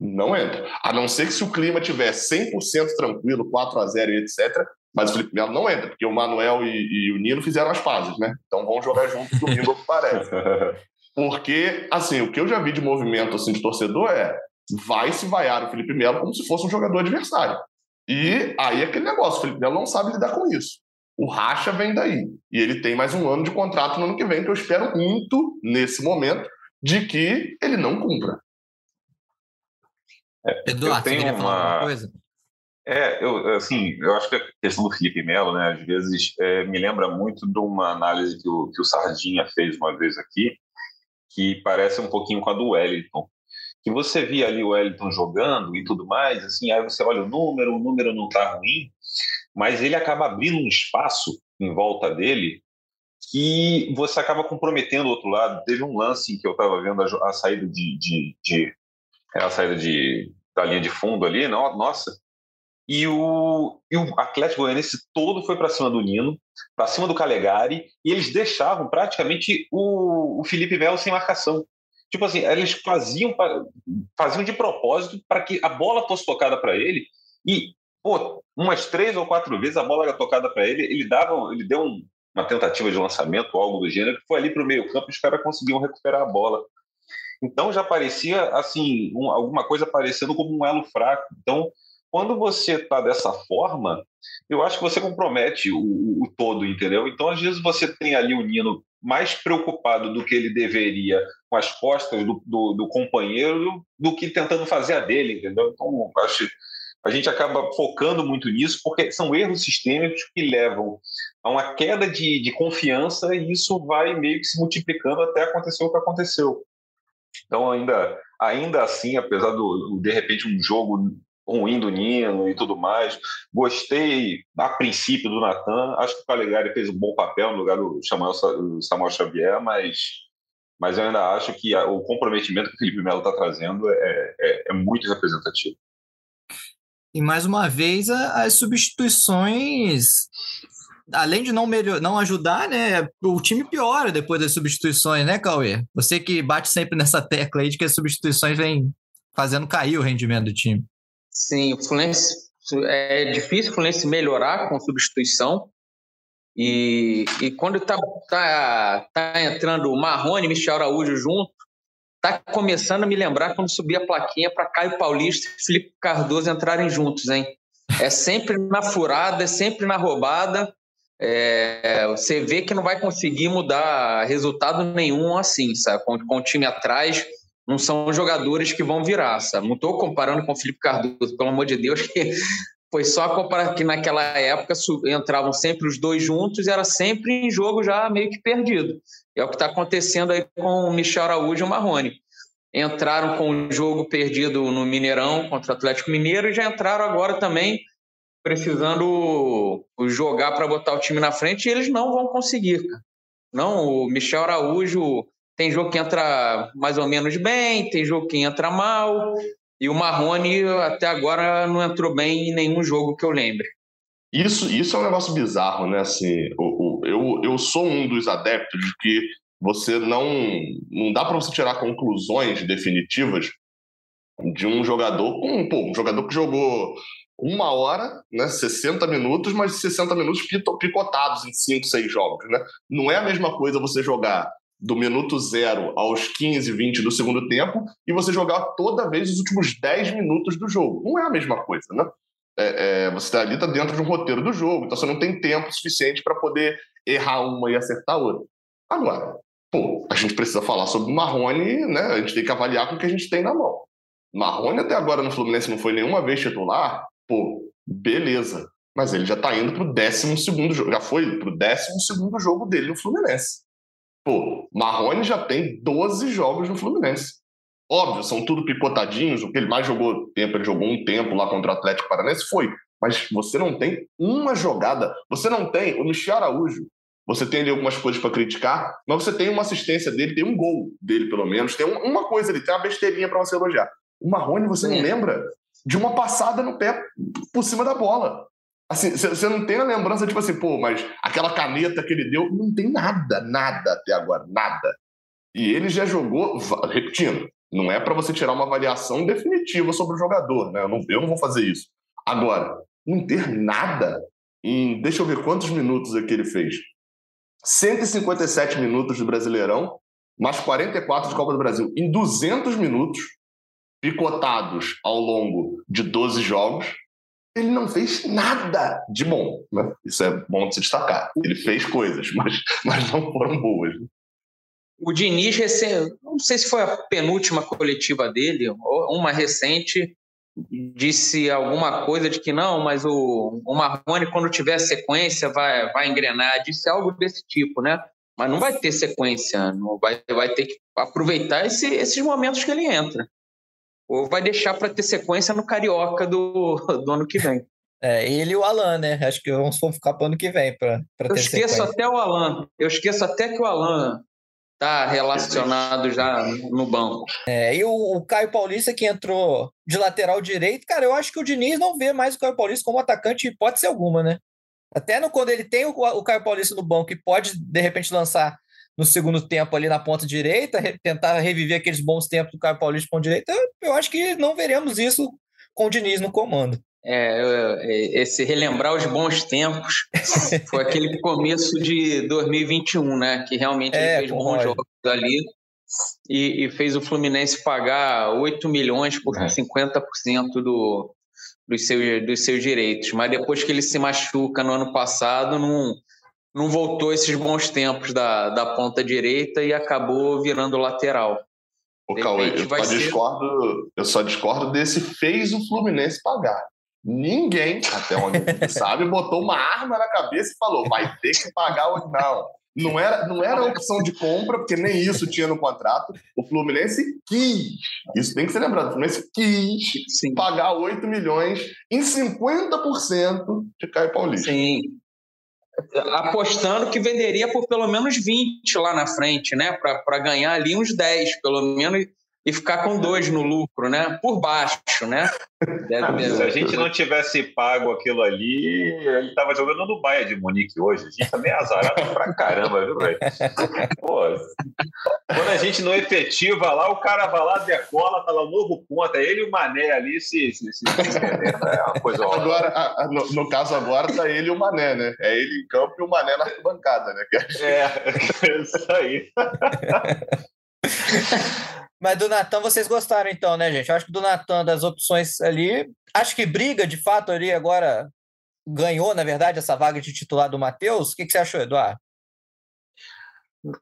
Não entra. A não ser que se o clima tiver 100% tranquilo, 4 a 0 e etc., mas o Felipe Melo não entra, porque o Manuel e, e, o Nino fizeram as pazes, né? Então vão jogar juntos domingo, que parece. Porque, assim, o que eu já vi de movimento assim, de torcedor é vai se vaiar o Felipe Melo como se fosse um jogador adversário. E aí é aquele negócio, o Felipe Melo não sabe lidar com isso. O racha vem daí. E ele tem mais um ano de contrato no ano que vem, que eu espero muito, nesse momento, de que ele não cumpra. É, Eduardo, você queria uma... falar alguma coisa? É, eu, assim, eu acho que a questão do Felipe Melo, né, às vezes é, me lembra muito de uma análise que o, que o Sardinha fez uma vez aqui, que parece um pouquinho com a do Wellington. Que você via ali o Wellington jogando e tudo mais, assim, aí você olha o número, o número não está ruim, mas ele acaba abrindo um espaço em volta dele que você acaba comprometendo o outro lado. Teve um lance em que eu estava vendo a, a, saída de, de, de, a saída de da linha de fundo ali, não, nossa, e o, e o Atlético Goianiense todo foi para cima do Nino, para cima do Calegari, e eles deixavam praticamente o, o Felipe Melo sem marcação. Tipo assim, eles faziam, faziam de propósito para que a bola fosse tocada para ele, e pô, umas três ou quatro vezes a bola era tocada para ele, ele dava, ele deu um, uma tentativa de lançamento, algo do gênero, que foi ali para o meio campo e os caras conseguiam recuperar a bola. Então já parecia assim, um, alguma coisa parecendo como um elo fraco. Então quando você está dessa forma, eu acho que você compromete o, o, todo, entendeu? Então, às vezes, você tem ali o Nino mais preocupado do que ele deveria com as costas do, do, do companheiro do que tentando fazer a dele, entendeu? Então, acho a gente acaba focando muito nisso porque são erros sistêmicos que levam a uma queda de, de confiança e isso vai meio que se multiplicando até acontecer o que aconteceu. Então, ainda, ainda assim, apesar do, de repente, um jogo ruim do Nino e tudo mais, gostei, a princípio, do Natan. Acho que o Calegari fez um bom papel no lugar do Samuel, Xavier, mas, mas eu ainda acho que o comprometimento que o Felipe Melo está trazendo é, é, é muito representativo. E mais uma vez, as substituições, além de não, melhor, não ajudar, né? O time piora depois das substituições, né, Cauê? Você que bate sempre nessa tecla aí de que as substituições vêm fazendo cair o rendimento do time. Sim, o Fluminense é difícil o Fluminense melhorar com substituição. E, e quando tá, tá, tá entrando o Marrone e Michel Araújo junto, tá começando a me lembrar quando subi a plaquinha para Caio Paulista e Felipe Cardoso entrarem juntos, hein? É sempre na furada, é sempre na roubada. É, você vê que não vai conseguir mudar resultado nenhum assim, sabe? Com, com o time atrás, não são jogadores que vão virar, sabe? Não estou comparando com o Felipe Cardoso, pelo amor de Deus, que foi só comparar que naquela época entravam sempre os dois juntos e era sempre em jogo já meio que perdido. É o que está acontecendo aí com o Michel Araújo e o Marrone. Entraram com o jogo perdido no Mineirão contra o Atlético Mineiro e já entraram agora também precisando jogar para botar o time na frente e eles não vão conseguir. Não, o Michel Araújo tem jogo que entra mais ou menos bem, tem jogo que entra mal, e o Marrone até agora não entrou bem em nenhum jogo que eu lembre. Isso, isso é um negócio bizarro, né? Assim, o, eu, eu sou um dos adeptos de que você não não dá para você tirar conclusões definitivas de um jogador com pô, um jogador que jogou uma hora, né, 60 minutos, mas 60 minutos picotados em 5, 6 jogos, né? Não é a mesma coisa você jogar do minuto zero aos 15, 20 do segundo tempo e você jogar toda vez os últimos 10 minutos do jogo. Não é a mesma coisa, né? É, é, você está ali tá dentro de um roteiro do jogo, então você não tem tempo suficiente para poder errar uma e acertar outra. Agora, pô, a gente precisa falar sobre o Marrone, né? A gente tem que avaliar com o que a gente tem na mão. Marrone até agora no Fluminense não foi nenhuma vez titular, pô, beleza. Mas ele já está indo para o 12 jogo, já foi para o 12 jogo dele no Fluminense. Pô, Marrone já tem 12 jogos no Fluminense. Óbvio, são tudo picotadinhos. O que ele mais jogou tempo, ele jogou um tempo lá contra o Atlético Paranaense, foi. Mas você não tem uma jogada. Você não tem o Michel Araújo. Você tem ali algumas coisas para criticar, mas você tem uma assistência dele, tem um gol dele, pelo menos. Tem uma coisa ali, tem uma besteirinha para você elogiar. O Marrone, você não lembra de uma passada no pé por cima da bola. Assim, você não tem a lembrança, tipo assim, pô, mas aquela caneta que ele deu, não tem nada, nada até agora, nada. E ele já jogou, repetindo, não é para você tirar uma avaliação definitiva sobre o jogador, né? Eu não, eu não vou fazer isso. Agora, não ter nada em, deixa eu ver quantos minutos aqui ele fez. 157 minutos do Brasileirão, mais 44 de Copa do Brasil. Em 200 minutos, picotados ao longo de 12 jogos, ele não fez nada de bom. Né? Isso é bom de se destacar. Ele fez coisas, mas, mas não foram boas. Né? O Diniz, não sei se foi a penúltima coletiva dele, ou uma recente, disse alguma coisa de que não, mas o, o Marrone, quando tiver sequência, vai, vai engrenar. Disse algo desse tipo, né? Mas não vai ter sequência, não vai, vai ter que aproveitar esse, esses momentos que ele entra ou vai deixar para ter sequência no Carioca do, do ano que vem. É, ele e o Alan, né? Acho que vamos ficar para o ano que vem para ter Eu esqueço sequência. até o Alan. Eu esqueço até que o Alan tá relacionado já no banco. É, e o, o, Caio Paulista que entrou de lateral direito, cara, eu acho que o Diniz não vê mais o Caio Paulista como atacante hipótese alguma, né? Até no, quando ele tem o, o Caio Paulista no banco e pode, de repente, lançar no segundo tempo ali na ponta direita, tentar reviver aqueles bons tempos do Caio Paulista com direita, eu acho que não veremos isso com o Diniz no comando. É, esse relembrar os bons tempos foi aquele começo de 2021, né? Que realmente é, ele fez bons jogos ali e, e, fez o Fluminense pagar 8 milhões por é. 50% do, dos, seus, dos seus direitos. Mas depois que ele se machuca no ano passado, não, não voltou esses bons tempos da, da ponta direita e acabou virando lateral. Ô, Cauê, eu só, ser... discordo, eu só discordo desse fez o Fluminense pagar. Ninguém, até onde sabe, botou uma arma na cabeça e falou: vai ter que pagar ou não. Não era, não era opção de compra, porque nem isso tinha no contrato. O Fluminense quis, isso tem que ser lembrado, o Fluminense quis Sim. pagar 8 milhões em 50% de Caio Paulista. Sim. Apostando que venderia por pelo menos 20 lá na frente, né? Para ganhar ali uns 10, pelo menos e ficar com dois no lucro, né? Por baixo, né? Se a gente não tivesse pago aquilo ali, ele estava jogando no Bayern de Munique hoje. A gente também é azarado pra caramba, viu, velho? Pô, quando a gente não efetiva lá, o cara vai lá, decola, tá lá o novo ponto, é ele e o Mané ali se, se, se, se é uma coisa Agora, a, a, no, no, caso agora, tá ele e o Mané, né? É ele em campo e o Mané na arquibancada, né? É, é isso aí. Mas do Natan vocês gostaram então, né, gente? Eu acho que do Natan, das opções ali, acho que briga de fato ali agora ganhou, na verdade, essa vaga de titular do Matheus. O que, que você achou, Eduardo?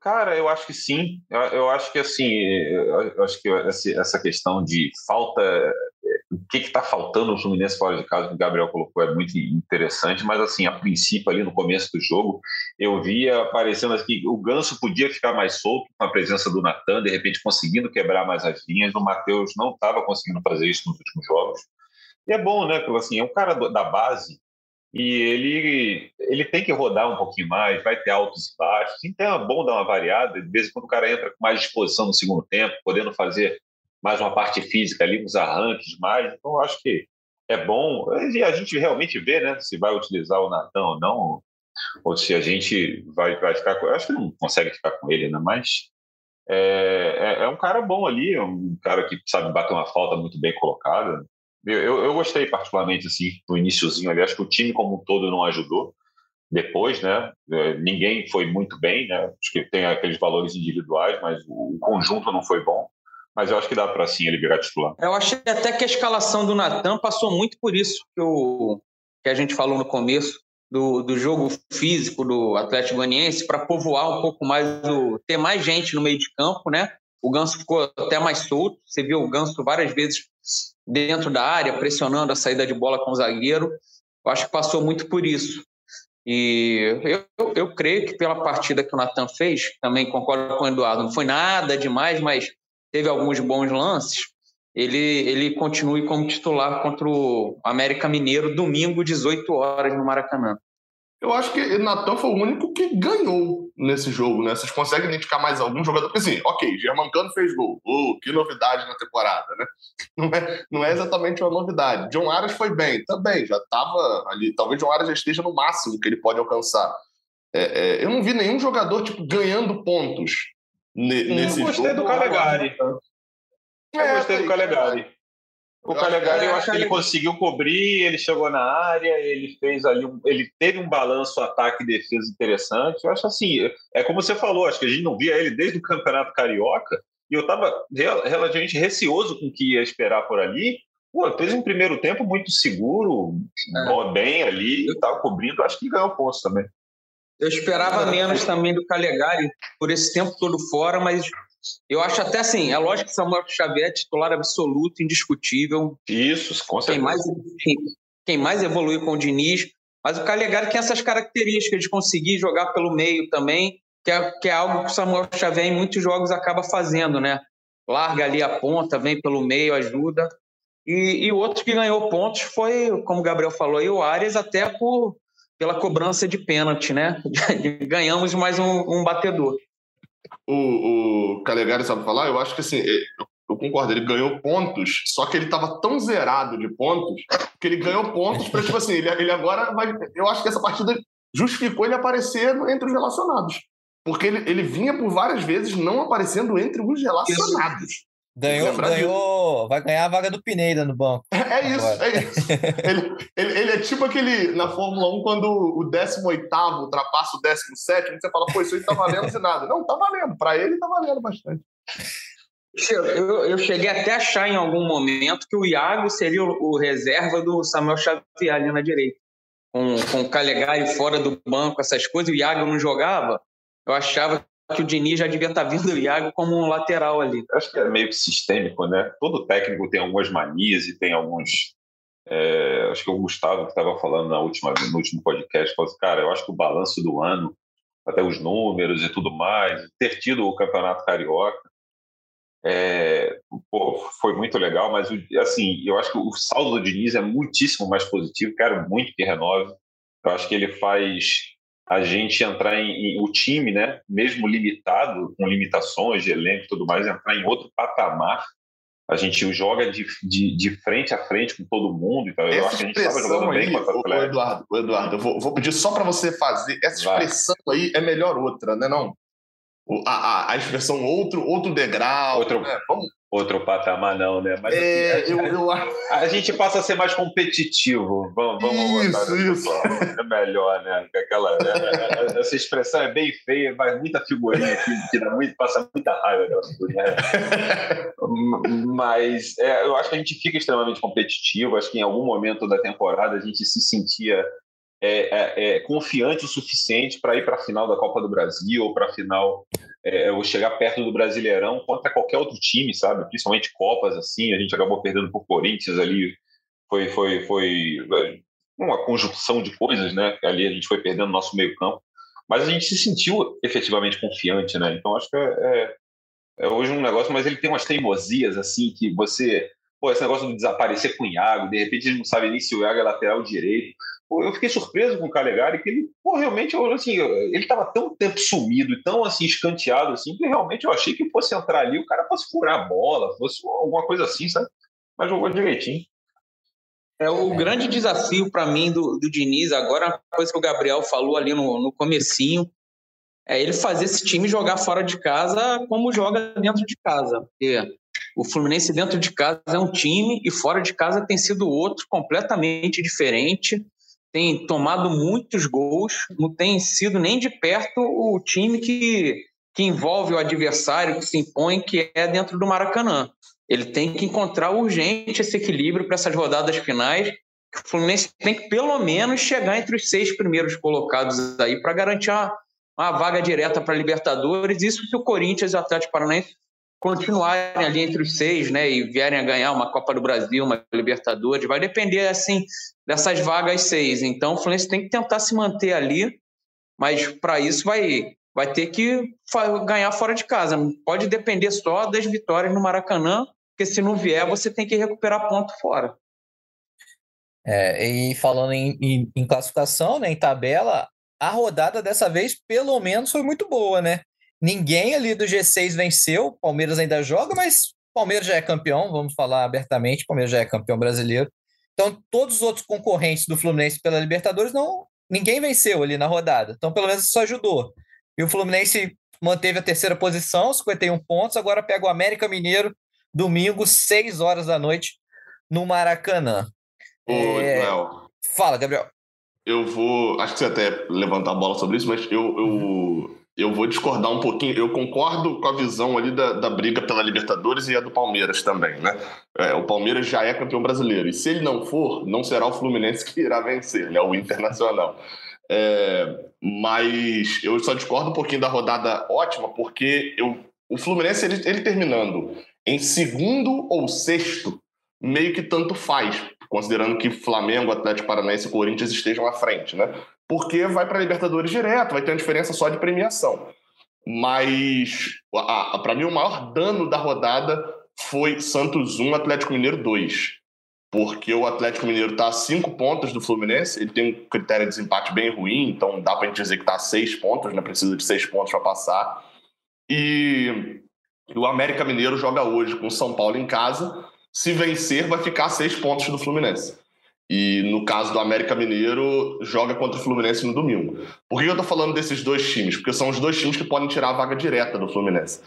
Cara, eu acho que sim. Eu, eu acho que assim, eu acho que essa questão de falta que está faltando no Fluminense fora de casa, que o Gabriel colocou, é muito interessante, mas assim, a princípio, ali no começo do jogo, eu via aparecendo que o Ganso podia ficar mais solto com a presença do Natan, de repente conseguindo quebrar mais as linhas, o Matheus não estava conseguindo fazer isso nos últimos jogos. E é bom, né? Porque assim, é um cara da base e ele, ele tem que rodar um pouquinho mais, vai ter altos e baixos, então é bom dar uma variada, de vez em quando o cara entra com mais disposição no segundo tempo, podendo fazer mais uma parte física ali, uns arranques mais. Então, acho que é bom. E a gente realmente vê, né, se vai utilizar o Natan ou não, ou se a gente vai, vai ficar com. Acho que não consegue ficar com ele, né? Mas é, é, é, um cara bom ali, é um cara que sabe bater uma falta muito bem colocada. Eu, eu, eu gostei particularmente, assim, no iníciozinho ali. Acho que o time como um todo não ajudou. Depois, né? É, ninguém foi muito bem, né? Acho que tem aqueles valores individuais, mas o conjunto não foi bom mas eu acho que dá para sim ele virar titular. Eu achei até que a escalação do Natan passou muito por isso que, que a gente falou no começo, do, do jogo físico do Atlético Goianiense, para povoar um pouco mais, o, ter mais gente no meio de campo, né? O Ganso ficou até mais solto, você viu o Ganso várias vezes dentro da área, pressionando a saída de bola com o zagueiro. Eu acho que passou muito por isso. E eu, eu, eu creio que pela partida que o Natan fez, também concordo com o Eduardo, não foi nada demais, mas teve alguns bons lances, ele, ele continue como titular contra o América Mineiro, domingo, 18 horas, no Maracanã. Eu acho que Natan foi o único que ganhou nesse jogo, né? Vocês conseguem identificar mais algum jogador? Porque assim, ok, Germancano fez gol. Oh, que novidade na temporada, né? Não é, não é exatamente uma novidade. John Arias foi bem, também, já estava ali. Talvez John Arias já esteja no máximo que ele pode alcançar. É, é, eu não vi nenhum jogador, tipo, ganhando pontos nesse eu gostei do Calegari. Eu é, gostei do Calegari. O Calegari, eu acho que ele conseguiu cobrir, ele chegou na área, ele fez ali, um, ele teve um balanço ataque e defesa interessante. Eu acho assim, é como você falou, acho que a gente não via ele desde o Campeonato Carioca, e eu estava relativamente receoso com o que ia esperar por ali. Pô, fez um primeiro tempo muito seguro, é. bem ali, estava cobrindo, acho que ganhou pontos também. Eu esperava menos também do Calegari por esse tempo todo fora, mas eu acho até assim, é lógico que Samuel Xavier é titular absoluto, indiscutível. Isso, com certeza. Quem mais, quem mais evoluiu com o Diniz, mas o Calegari tem essas características de conseguir jogar pelo meio também, que é, que é algo que o Samuel Xavier em muitos jogos acaba fazendo, né? Larga ali a ponta, vem pelo meio, ajuda. E, e outro que ganhou pontos foi, como o Gabriel falou, aí, o Arias até por pela cobrança de pênalti, né? Ganhamos mais um, um batedor. O, o Calegari sabe falar? Eu acho que assim, eu concordo, ele ganhou pontos, só que ele estava tão zerado de pontos que ele ganhou pontos para, tipo assim, ele, ele agora vai. Eu acho que essa partida justificou ele aparecer entre os relacionados. Porque ele, ele vinha por várias vezes não aparecendo entre os relacionados. Ganhou, ganhou, vai ganhar a vaga do Pineida no banco. É isso, agora. é isso. ele, ele, ele, é tipo aquele na Fórmula 1, quando o 18 ultrapassa o 17, você fala, pô, isso aí tá valendo de nada. Não, tá valendo. Para ele tá valendo bastante. Eu, eu, cheguei até a achar em algum momento que o Iago seria o, o reserva do Samuel Xavier ali na direita. com, com o Calegari fora do banco, essas coisas, o Iago não jogava, eu achava que o Diniz já devia estar tá vendo o Iago como um lateral ali. Acho que é meio que sistêmico, né? Todo técnico tem algumas manias e tem alguns. É, acho que o Gustavo que estava falando na última, no último podcast falou assim, cara, eu acho que o balanço do ano, até os números e tudo mais, ter tido o campeonato carioca, é, pô, foi muito legal, mas assim, eu acho que o saldo do Diniz é muitíssimo mais positivo, quero muito que renove. Eu acho que ele faz a gente entrar em, em, o time, né, mesmo limitado, com limitações de elenco e tudo mais, entrar em outro patamar. A gente joga de, de, de frente a frente com todo mundo. Então, eu acho que a gente estava jogando aí, bem com o, Eduardo, Eduardo, eu vou, vou pedir só para você fazer essa expressão Vai. aí é melhor outra, né? Não? A, a, a expressão outro, outro degrau. Outro, né? Vamos, outro patamar, não, né? Mas é, assim, eu, eu... a gente passa a ser mais competitivo. Vamos, vamos isso, isso. É melhor, né? Aquela, né? Essa expressão é bem feia, mas muita figurinha aqui, que dá muito, passa muita raiva. Né? mas é, eu acho que a gente fica extremamente competitivo. Acho que em algum momento da temporada a gente se sentia é, é, é, confiante o suficiente para ir para a final da Copa do Brasil ou para a final é, ou chegar perto do Brasileirão contra qualquer outro time, sabe? Principalmente Copas assim. A gente acabou perdendo por Corinthians ali. Foi, foi, foi é, uma conjunção de coisas, né? Ali a gente foi perdendo nosso meio campo, mas a gente se sentiu efetivamente confiante, né? Então acho que é, é, é hoje um negócio, mas ele tem umas teimosias assim que você pô, esse negócio de desaparecer com o Iago, de repente ele não sabe nem se o Iago é lateral direito eu fiquei surpreso com o Calegari, que ele, pô, realmente, assim, ele estava tão tempo sumido e tão, assim, escanteado, assim, que realmente eu achei que fosse entrar ali, o cara fosse furar a bola, fosse alguma coisa assim, sabe? Mas jogou direitinho. É o grande desafio para mim do, do Diniz, agora, a coisa que o Gabriel falou ali no, no comecinho, é ele fazer esse time jogar fora de casa como joga dentro de casa. Porque o Fluminense dentro de casa é um time e fora de casa tem sido outro completamente diferente tem tomado muitos gols, não tem sido nem de perto o time que, que envolve o adversário, que se impõe, que é dentro do Maracanã. Ele tem que encontrar urgente esse equilíbrio para essas rodadas finais. O Fluminense tem que, pelo menos, chegar entre os seis primeiros colocados aí para garantir uma, uma vaga direta para a Libertadores. Isso se o Corinthians e o Atlético Paranaense continuarem ali entre os seis, né, e vierem a ganhar uma Copa do Brasil, uma Libertadores, vai depender assim dessas vagas seis. Então, o Fluminense tem que tentar se manter ali, mas para isso vai vai ter que ganhar fora de casa. Não pode depender só das vitórias no Maracanã, porque se não vier, você tem que recuperar ponto fora. É, e falando em, em, em classificação, né, em tabela, a rodada dessa vez, pelo menos, foi muito boa, né? Ninguém ali do G6 venceu, o Palmeiras ainda joga, mas o Palmeiras já é campeão, vamos falar abertamente, o Palmeiras já é campeão brasileiro. Então, todos os outros concorrentes do Fluminense pela Libertadores, não, ninguém venceu ali na rodada. Então, pelo menos isso ajudou. E o Fluminense manteve a terceira posição, 51 pontos, agora pega o América Mineiro, domingo, 6 horas da noite, no Maracanã. Ô, é... Fala, Gabriel. Eu vou. Acho que você até levantar a bola sobre isso, mas eu, eu eu vou discordar um pouquinho. Eu concordo com a visão ali da, da briga pela Libertadores e a do Palmeiras também, né? É, o Palmeiras já é campeão brasileiro. E se ele não for, não será o Fluminense que irá vencer, né? O Internacional. É, mas eu só discordo um pouquinho da rodada ótima, porque eu, o Fluminense, ele, ele terminando em segundo ou sexto, meio que tanto faz, considerando que Flamengo, Atlético Paranaense e Corinthians estejam à frente, né? Porque vai para a Libertadores direto, vai ter uma diferença só de premiação. Mas, para mim, o maior dano da rodada foi Santos 1, Atlético Mineiro 2. Porque o Atlético Mineiro está a 5 pontos do Fluminense, ele tem um critério de desempate bem ruim, então dá para a gente dizer que está a 6 pontos, né? precisa de 6 pontos para passar. E o América Mineiro joga hoje com o São Paulo em casa. Se vencer, vai ficar a 6 pontos do Fluminense. E no caso do América Mineiro, joga contra o Fluminense no domingo. Por que eu tô falando desses dois times? Porque são os dois times que podem tirar a vaga direta do Fluminense.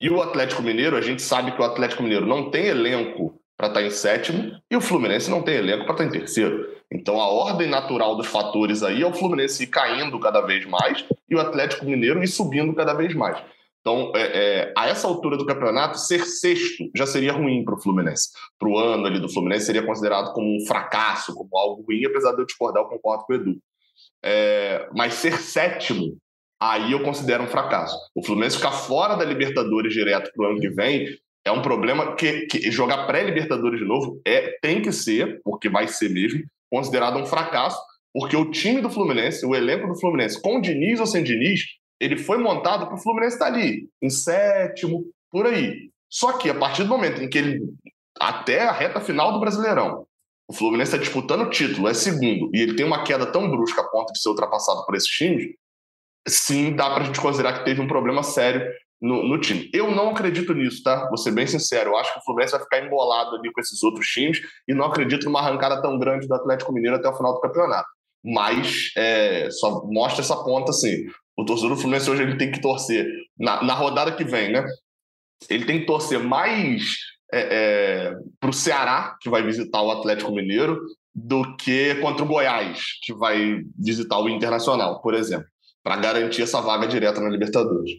E o Atlético Mineiro, a gente sabe que o Atlético Mineiro não tem elenco para estar tá em sétimo e o Fluminense não tem elenco para estar tá em terceiro. Então a ordem natural dos fatores aí é o Fluminense ir caindo cada vez mais e o Atlético Mineiro ir subindo cada vez mais. Então, é, é, a essa altura do campeonato, ser sexto já seria ruim para o Fluminense. Para o ano ali do Fluminense seria considerado como um fracasso, como algo ruim, apesar de eu discordar, eu concordo com o Edu. É, mas ser sétimo, aí eu considero um fracasso. O Fluminense ficar fora da Libertadores direto para o ano que vem é um problema que, que jogar pré-Libertadores de novo é, tem que ser, porque vai ser mesmo, considerado um fracasso, porque o time do Fluminense, o elenco do Fluminense, com Diniz ou sem Diniz, ele foi montado para o Fluminense estar tá ali, em sétimo, por aí. Só que a partir do momento em que ele, até a reta final do Brasileirão, o Fluminense está disputando o título, é segundo, e ele tem uma queda tão brusca a ponto de ser ultrapassado por esses times, sim, dá para a gente considerar que teve um problema sério no, no, time. Eu não acredito nisso, tá? Vou ser bem sincero. Eu acho que o Fluminense vai ficar embolado ali com esses outros times e não acredito numa arrancada tão grande do Atlético Mineiro até o final do campeonato. Mas é, só mostra essa ponta assim o torcedor do Fluminense hoje ele tem que torcer na, na rodada que vem, né? Ele tem que torcer mais é, é, para o Ceará, que vai visitar o Atlético Mineiro, do que contra o Goiás, que vai visitar o Internacional, por exemplo, para garantir essa vaga direta na Libertadores.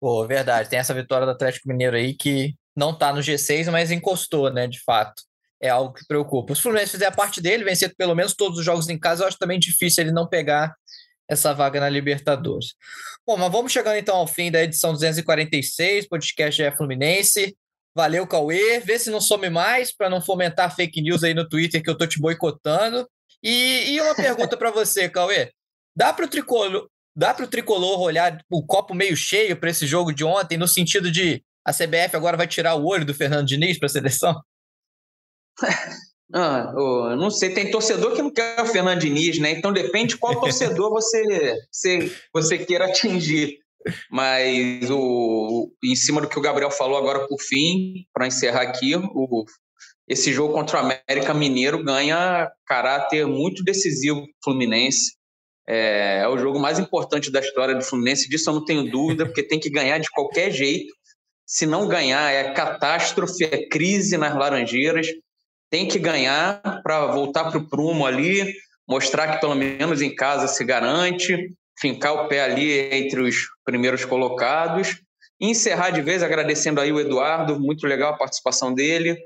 Pô, verdade. Tem essa vitória do Atlético Mineiro aí que não está no G6, mas encostou, né, de fato. É algo que preocupa. Se o Fluminense fizer a parte dele, vencer pelo menos todos os jogos em casa, eu acho também difícil ele não pegar essa vaga na Libertadores. Bom, mas vamos chegando então ao fim da edição 246, podcast é Fluminense. Valeu, Cauê. Vê se não some mais para não fomentar fake news aí no Twitter que eu tô te boicotando. E, e uma pergunta para você, Cauê. Dá para o tricolor, dá para o tricolor olhar o copo meio cheio para esse jogo de ontem, no sentido de a CBF agora vai tirar o olho do Fernando Diniz para a seleção? Ah, não sei, tem torcedor que não quer o Fernando Diniz, né? Então depende qual torcedor você, você, você queira atingir. Mas o, em cima do que o Gabriel falou agora por fim, para encerrar aqui, o, esse jogo contra o América Mineiro ganha caráter muito decisivo Fluminense. É, é o jogo mais importante da história do Fluminense, disso eu não tenho dúvida, porque tem que ganhar de qualquer jeito. Se não ganhar, é catástrofe, é crise nas Laranjeiras tem que ganhar para voltar para o prumo ali, mostrar que pelo menos em casa se garante, fincar o pé ali entre os primeiros colocados. E encerrar de vez agradecendo aí o Eduardo, muito legal a participação dele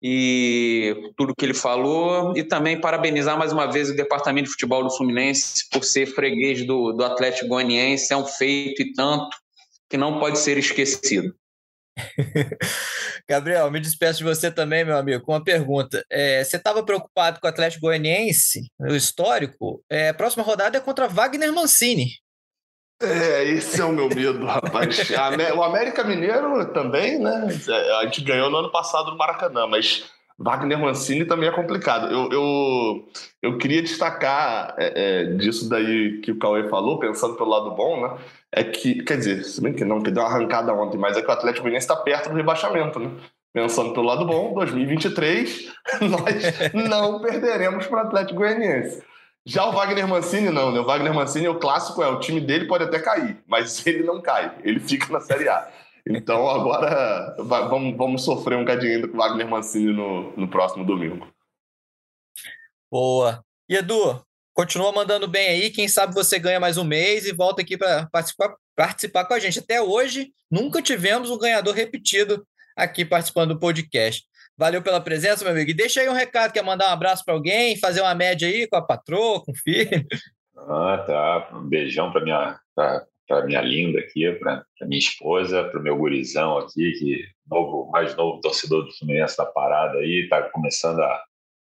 e tudo que ele falou. E também parabenizar mais uma vez o Departamento de Futebol do Fluminense por ser freguês do, do Atlético Goianiense. É um feito e tanto que não pode ser esquecido. Gabriel, me despeço de você também, meu amigo, com uma pergunta. É, você estava preocupado com o Atlético Goianiense, o histórico? É, próxima rodada é contra Wagner Mancini. É, esse é o meu medo, rapaz. o América Mineiro também, né? É, a gente ganhou no ano passado no Maracanã, mas Wagner Mancini também é complicado. Eu, eu, eu queria destacar é, é, disso daí que o Cauê falou, pensando pelo lado bom, né? é que, quer dizer, se bem que não, que deu uma arrancada ontem, mas é que o Atlético Goianiense está perto do rebaixamento, né? Pensando pelo lado bom, 2023 nós não perderemos para o Atlético Goianiense. Já o Wagner Mancini não, né? O Wagner Mancini, o clássico é, o time dele pode até cair, mas ele não cai, ele fica na Série A. Então agora vamos, vamos sofrer um cadinho com o Wagner Mancini no, no próximo domingo. Boa. E Edu, Continua mandando bem aí, quem sabe você ganha mais um mês e volta aqui para participar, participar com a gente. Até hoje, nunca tivemos um ganhador repetido aqui participando do podcast. Valeu pela presença, meu amigo. E deixa aí um recado, quer mandar um abraço para alguém, fazer uma média aí com a patroa, com o filho. Ah, tá. Um beijão para minha, pra, minha linda aqui, para minha esposa, para o meu gurizão aqui, que novo, mais novo torcedor do Fluminense da parada aí, tá começando a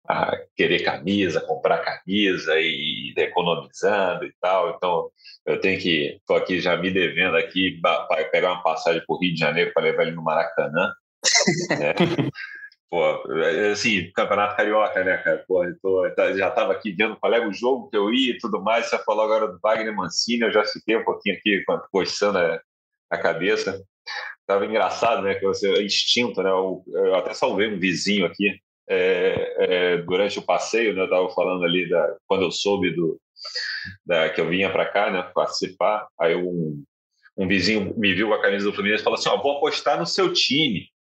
a querer camisa, comprar camisa e economizando e tal. Então, eu tenho que, estou aqui já me devendo aqui para pegar uma passagem para o Rio de Janeiro para levar ele no Maracanã. é. Pô, é, assim, Campeonato Carioca, né, cara? Pô, tô, tá, já estava aqui vendo qual era o jogo que eu ia e tudo mais. Você falou agora do Wagner Mancini, eu já fiquei um pouquinho aqui coçando a, a cabeça. Tava engraçado, né? Que você, instinto, né? Eu, eu até salvei um vizinho aqui é, é, durante o passeio, né, eu estava falando ali da, quando eu soube do, da, que eu vinha para cá, né, participar, aí um, um vizinho me viu com a camisa do Fluminense e falou assim, ó, vou apostar no seu time.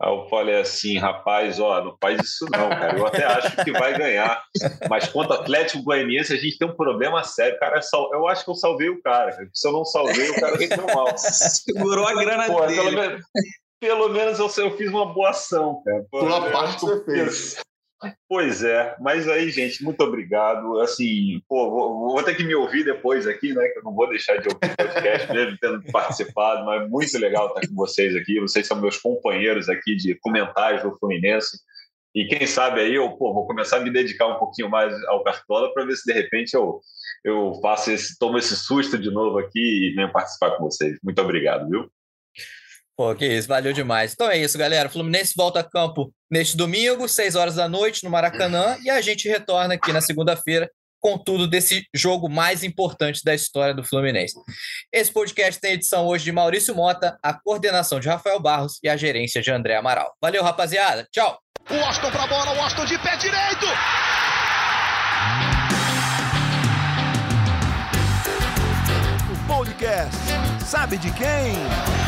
Aí eu falei assim, rapaz, ó, não faz isso não, cara. Eu até acho que vai ganhar. Mas quanto Atlético Goianiense, a gente tem um problema sério. Cara, eu acho que eu salvei o cara. Se eu não salvei, o cara se deu mal. Segurou a grana Pô, dele. Pelo menos, pelo menos eu, eu, fiz uma boa ação, cara. Pela parte que você fez. Pois é, mas aí, gente, muito obrigado. Assim, pô, vou, vou, ter que me ouvir depois aqui, né? Que eu não vou deixar de ouvir o podcast, mesmo tendo participado, mas é muito legal estar com vocês aqui. Vocês são meus companheiros aqui de comentários do Fluminense. E quem sabe aí eu pô, vou começar a me dedicar um pouquinho mais ao Cartola para ver se de repente eu, eu faço esse, tomo esse susto de novo aqui e venho participar com vocês. Muito obrigado, viu? Pô, que isso, valeu demais. Então é isso, galera. O Fluminense volta a campo neste domingo, 6 horas da noite, no Maracanã, e a gente retorna aqui na segunda-feira com tudo desse jogo mais importante da história do Fluminense. Esse podcast tem edição hoje de Maurício Mota, a coordenação de Rafael Barros e a gerência de André Amaral. Valeu, rapaziada. Tchau. O Washington pra bola, o Washington de pé direito. O podcast sabe de quem?